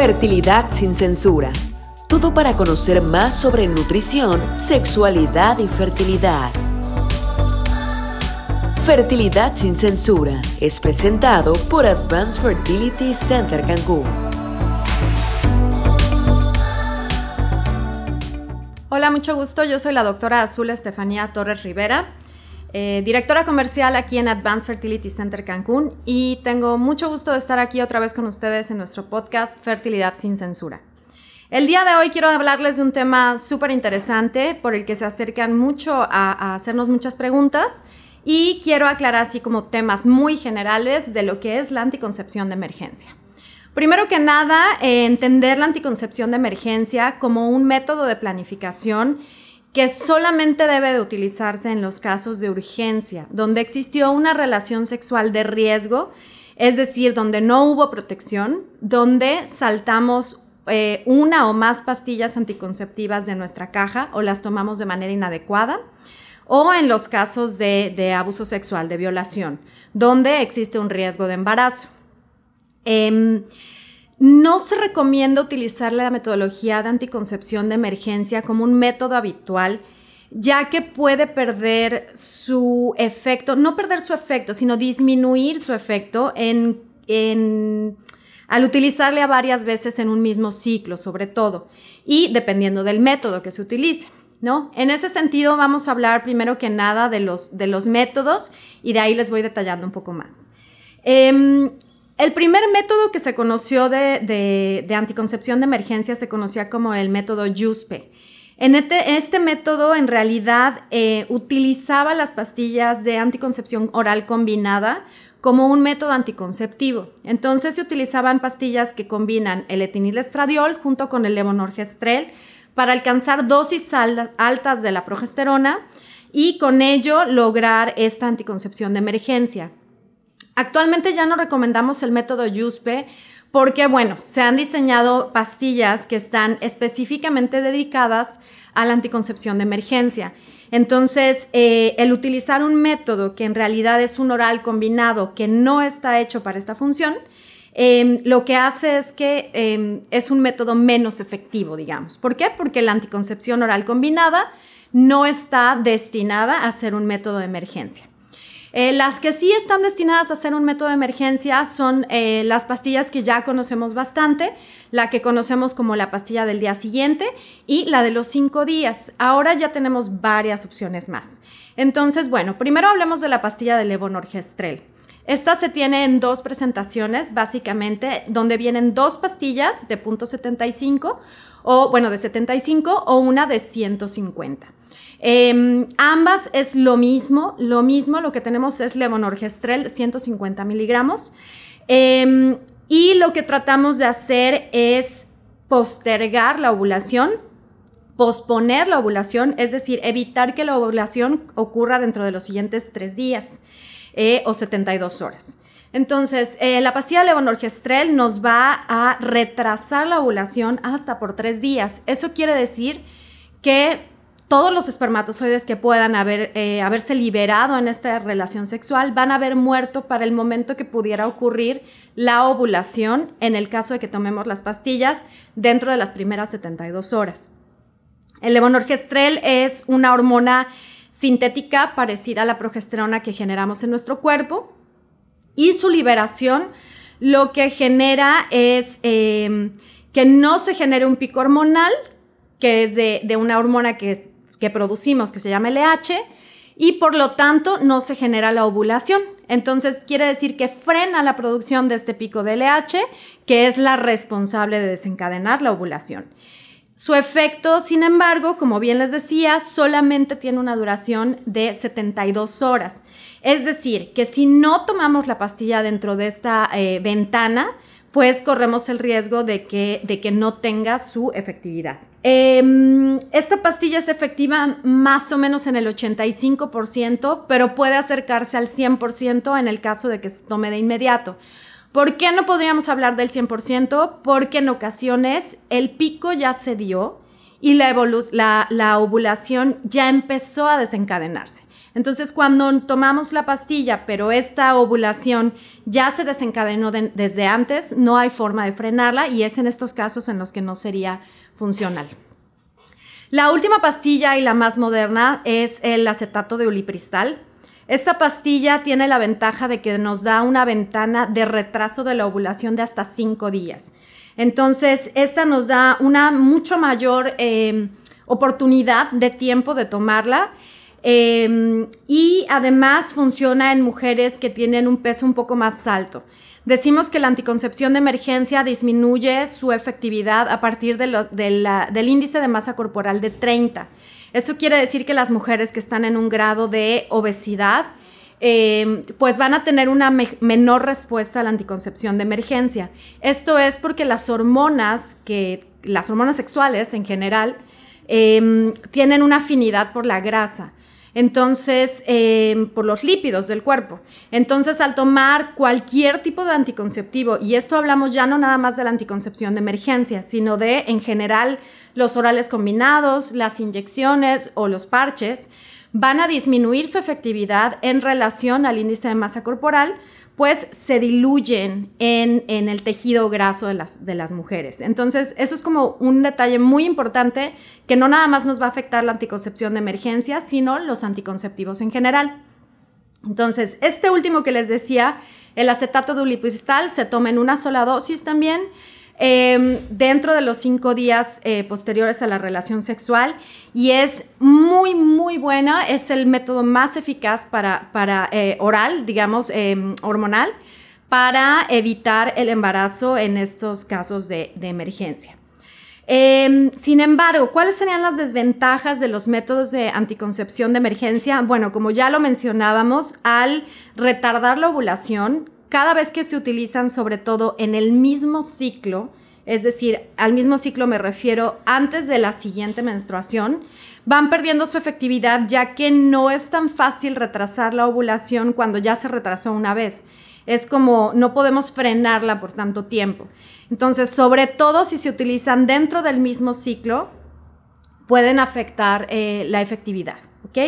Fertilidad sin censura. Todo para conocer más sobre nutrición, sexualidad y fertilidad. Fertilidad sin censura es presentado por Advanced Fertility Center Cancún. Hola, mucho gusto. Yo soy la doctora Azul Estefanía Torres Rivera eh, directora comercial aquí en Advanced Fertility Center Cancún y tengo mucho gusto de estar aquí otra vez con ustedes en nuestro podcast Fertilidad sin Censura. El día de hoy quiero hablarles de un tema súper interesante por el que se acercan mucho a, hacernos muchas preguntas y quiero aclarar así como temas muy generales de lo que es la anticoncepción de emergencia. Primero que nada, eh, entender la anticoncepción de emergencia como un método de planificación que solamente debe de utilizarse en los casos de urgencia, donde existió una relación sexual de riesgo, es decir, donde no hubo protección, donde saltamos eh, una o más pastillas anticonceptivas de nuestra caja o las tomamos de manera inadecuada, o en los casos de, abuso sexual, de violación, donde existe un riesgo de embarazo. Em, no se recomienda utilizar la metodología de anticoncepción de emergencia como un método habitual, ya que puede perder su efecto, no perder su efecto, sino disminuir su efecto en, al utilizarle a varias veces en un mismo ciclo, sobre todo, y dependiendo del método que se utilice. ¿No? En ese sentido vamos a hablar primero que nada de los, de los métodos y de ahí les voy detallando un poco más. Em, el primer método que se conoció de, anticoncepción de emergencia se conocía como el método YUSPE. En este, este método, en realidad, eh, utilizaba las pastillas de anticoncepción oral combinada como un método anticonceptivo. Entonces se utilizaban pastillas que combinan el etinilestradiol junto con el levonorgestrel para alcanzar dosis altas de la progesterona y con ello lograr esta anticoncepción de emergencia. Actualmente ya no recomendamos el método YUSPE porque, bueno, se han diseñado pastillas que están específicamente dedicadas a la anticoncepción de emergencia. Entonces, eh, el utilizar un método que en realidad es un oral combinado que no está hecho para esta función, em, lo que hace es que em, es un método menos efectivo, digamos. ¿Por qué? Porque la anticoncepción oral combinada no está destinada a ser un método de emergencia. Eh, las que sí están destinadas a ser un método de emergencia son eh, las pastillas que ya conocemos bastante, la que conocemos como la pastilla del día siguiente y la de los cinco días. Ahora ya tenemos varias opciones más. Entonces, bueno, primero hablemos de la pastilla de levonorgestrel. Esta se tiene en dos presentaciones, básicamente, donde vienen dos pastillas de punto .75 o, bueno, de 75 o una de 150. Em, ambas es lo mismo, lo mismo, lo que tenemos es levonorgestrel 150 miligramos. Em, y lo que tratamos de hacer es postergar la ovulación, posponer la ovulación, es decir, evitar que la ovulación ocurra dentro de los siguientes tres días eh, o 72 horas. Entonces, eh, la pastilla levonorgestrel nos va a retrasar la ovulación hasta por tres días. Eso quiere decir que todos los espermatozoides que puedan haber, eh, haberse liberado en esta relación sexual van a haber muerto para el momento que pudiera ocurrir la ovulación en el caso de que tomemos las pastillas dentro de las primeras 72 horas. El levonorgestrel es una hormona sintética parecida a la progesterona que generamos en nuestro cuerpo y su liberación lo que genera es eh, que no se genere un pico hormonal, que es de, de una hormona que que producimos, que se llama LH, y por lo tanto no se genera la ovulación. Entonces quiere decir que frena la producción de este pico de LH, que es la responsable de desencadenar la ovulación. Su efecto, sin embargo, como bien les decía, solamente tiene una duración de 72 horas. Es decir, que si no tomamos la pastilla dentro de esta eh, ventana, pues corremos el riesgo de que, de que no tenga su efectividad. Em, esta pastilla es efectiva más o menos en el 85%, pero puede acercarse al 100% en el caso de que se tome de inmediato. ¿Por qué no podríamos hablar del 100%? Porque en ocasiones el pico ya se dio y la, la ovulación ya empezó a desencadenarse. Entonces, cuando tomamos la pastilla, pero esta ovulación ya se desencadenó desde antes, no hay forma de frenarla y es en estos casos en los que no sería funcional. La última pastilla y la más moderna es el acetato de ulipristal. Esta pastilla tiene la ventaja de que nos da una ventana de retraso de la ovulación de hasta 5 días. Entonces, esta nos da una mucho mayor eh, oportunidad de tiempo de tomarla Em, y además funciona en mujeres que tienen un peso un poco más alto. Decimos que la anticoncepción de emergencia disminuye su efectividad a partir del índice de masa corporal de 30. Eso quiere decir que las mujeres que están en un grado de obesidad, em, pues van a tener una menor respuesta a la anticoncepción de emergencia. Esto es porque las hormonas, que, las hormonas sexuales en general, em, tienen una afinidad por la grasa. Entonces, em, por los lípidos del cuerpo. Entonces, al tomar cualquier tipo de anticonceptivo, y esto hablamos ya no nada más de la anticoncepción de emergencia, sino de, en general, los orales combinados, las inyecciones o los parches, van a disminuir su efectividad en relación al índice de masa corporal, pues se diluyen en, el tejido graso de las, de las mujeres. Entonces, eso es como un detalle muy importante que no nada más nos va a afectar la anticoncepción de emergencia, sino los anticonceptivos en general. Entonces, este último que les decía, el acetato de ulipristal se toma en una sola dosis también Em, dentro de los cinco días eh, posteriores a la relación sexual y es muy, muy buena. Es el método más eficaz para, para eh, oral, digamos, em, hormonal, para evitar el embarazo en estos casos de, emergencia. Em, sin embargo, ¿cuáles serían las desventajas de los métodos de anticoncepción de emergencia? Bueno, como ya lo mencionábamos, al retardar la ovulación, cada vez que se utilizan, sobre todo en el mismo ciclo, es decir, al mismo ciclo me refiero antes de la siguiente menstruación, van perdiendo su efectividad ya que no es tan fácil retrasar la ovulación cuando ya se retrasó una vez. Es como no podemos frenarla por tanto tiempo. Entonces, sobre todo si se utilizan dentro del mismo ciclo, pueden afectar eh, la efectividad. ¿ok?,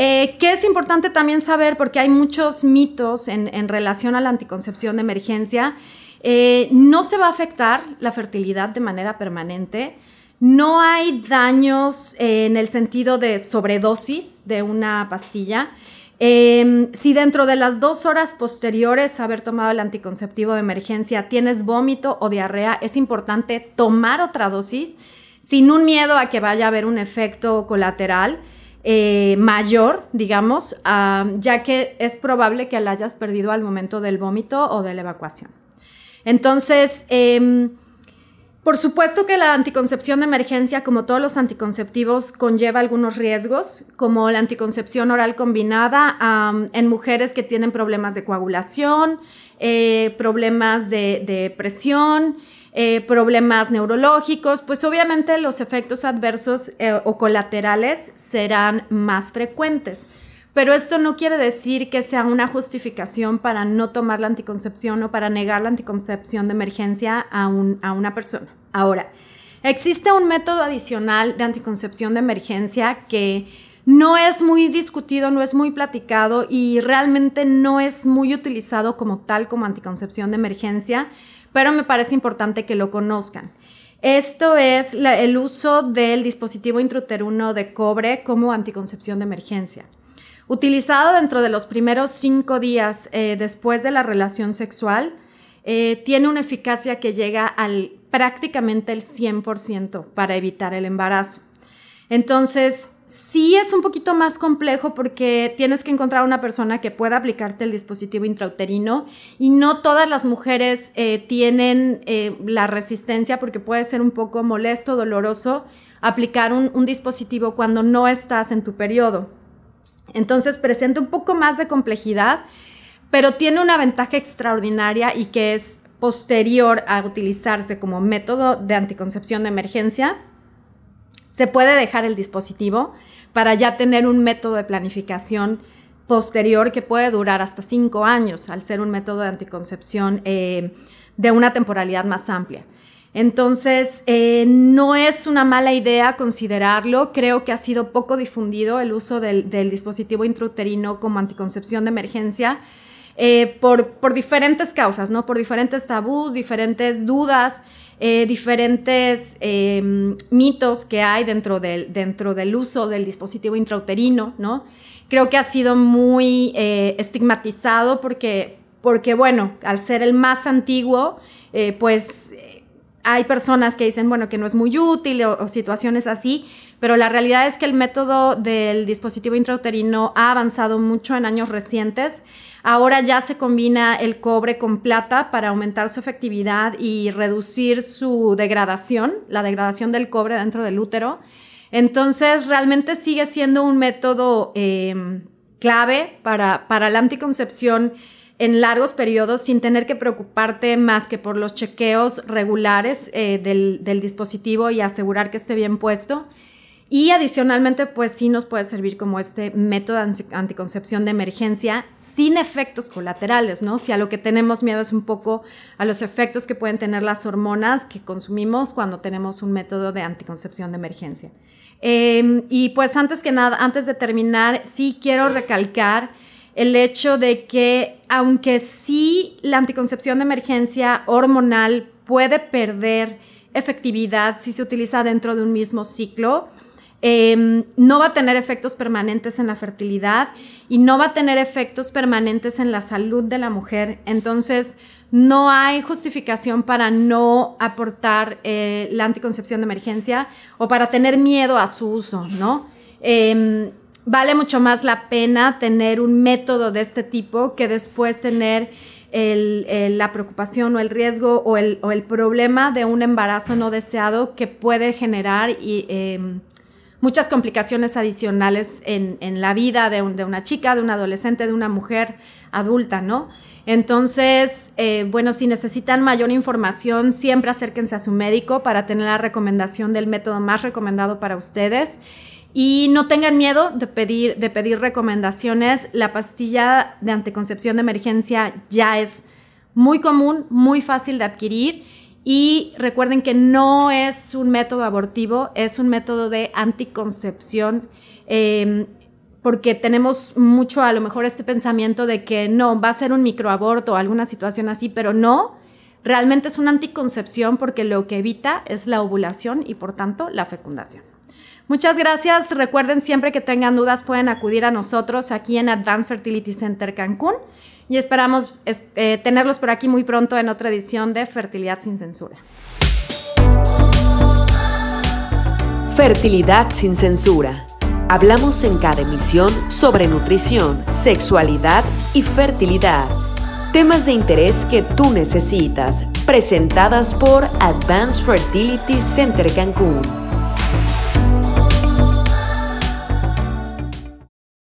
eh, ¿Qué es importante también saber? Porque hay muchos mitos en, relación a la anticoncepción de emergencia. Eh, no se va a afectar la fertilidad de manera permanente. No hay daños en el sentido de sobredosis de una pastilla. Em, si dentro de las dos horas posteriores a haber tomado el anticonceptivo de emergencia tienes vómito o diarrea, es importante tomar otra dosis sin un miedo a que vaya a haber un efecto colateral. Eh, mayor, digamos, ya que es probable que la hayas perdido al momento del vómito o de la evacuación. Entonces, em, por supuesto que la anticoncepción de emergencia, como todos los anticonceptivos, conlleva algunos riesgos, como la anticoncepción oral combinada en mujeres que tienen problemas de coagulación, eh, problemas de presión, eh, problemas neurológicos, pues obviamente los efectos adversos eh, o colaterales serán más frecuentes. Pero esto no quiere decir que sea una justificación para no tomar la anticoncepción o para negar la anticoncepción de emergencia a, a una persona. Ahora, existe un método adicional de anticoncepción de emergencia que no es muy discutido, no es muy platicado y realmente no es muy utilizado como tal como anticoncepción de emergencia, pero me parece importante que lo conozcan. Esto es el uso del dispositivo intrauterino de cobre como anticoncepción de emergencia. Utilizado dentro de los primeros cinco días eh, después de la relación sexual, eh, tiene una eficacia que llega al prácticamente el 100% para evitar el embarazo. Entonces, sí es un poquito más complejo porque tienes que encontrar una persona que pueda aplicarte el dispositivo intrauterino y no todas las mujeres eh, tienen eh, la resistencia porque puede ser un poco molesto, doloroso aplicar un, un dispositivo cuando no estás en tu periodo. Entonces presenta un poco más de complejidad, pero tiene una ventaja extraordinaria y que es posterior a utilizarse como método de anticoncepción de emergencia se puede dejar el dispositivo para ya tener un método de planificación posterior que puede durar hasta cinco años al ser un método de anticoncepción eh, de una temporalidad más amplia. Entonces, eh, no es una mala idea considerarlo. Creo que ha sido poco difundido el uso del, dispositivo intrauterino como anticoncepción de emergencia eh, por, por, diferentes causas, ¿no? Por diferentes tabús, diferentes dudas, eh, diferentes mitos que hay dentro del, dentro del uso del dispositivo intrauterino, ¿no? Creo que ha sido muy estigmatizado porque, porque, bueno, al ser el más antiguo, pues hay personas que dicen, bueno, que no es muy útil o, situaciones así, pero la realidad es que el método del dispositivo intrauterino ha avanzado mucho en años recientes. Ahora ya se combina el cobre con plata para aumentar su efectividad y reducir su degradación, la degradación del cobre dentro del útero. Entonces, realmente sigue siendo un método eh, clave para, para la anticoncepción en largos periodos sin tener que preocuparte más que por los chequeos regulares eh, del, dispositivo y asegurar que esté bien puesto. Y adicionalmente, pues sí nos puede servir como este método de anticoncepción de emergencia sin efectos colaterales, ¿no? Si a lo que tenemos miedo es un poco a los efectos que pueden tener las hormonas que consumimos cuando tenemos un método de anticoncepción de emergencia. Em, y pues antes que nada, antes de terminar, sí quiero recalcar el hecho de que aunque sí la anticoncepción de emergencia hormonal puede perder efectividad si se utiliza dentro de un mismo ciclo, em, no va a tener efectos permanentes en la fertilidad y no va a tener efectos permanentes en la salud de la mujer. Entonces, no hay justificación para no aportar eh, la anticoncepción de emergencia o para tener miedo a su uso, ¿no? Em, vale mucho más la pena tener un método de este tipo que después tener la preocupación o el riesgo o el, problema de un embarazo no deseado que puede generar em, muchas complicaciones adicionales en, la vida de, una chica, de un adolescente, de una mujer adulta, ¿no? Entonces, eh, bueno, si necesitan mayor información, siempre acérquense a su médico para tener la recomendación del método más recomendado para ustedes. Y no tengan miedo de pedir, de pedir recomendaciones. La pastilla de anticoncepción de emergencia ya es muy común, muy fácil de adquirir. Y recuerden que no es un método abortivo, es un método de anticoncepción. Em, porque tenemos mucho a lo mejor este pensamiento de que no, va a ser un microaborto o alguna situación así, pero no, realmente es una anticoncepción porque lo que evita es la ovulación y por tanto la fecundación. Muchas gracias. Recuerden siempre que tengan dudas pueden acudir a nosotros aquí en Advanced Fertility Center Cancún y esperamos eh, tenerlos por aquí muy pronto en otra edición de Fertilidad sin Censura. Fertilidad sin Censura. Hablamos en cada emisión sobre nutrición, sexualidad y fertilidad. Temas de interés que tú necesitas, presentadas por Advanced Fertility Center Cancún.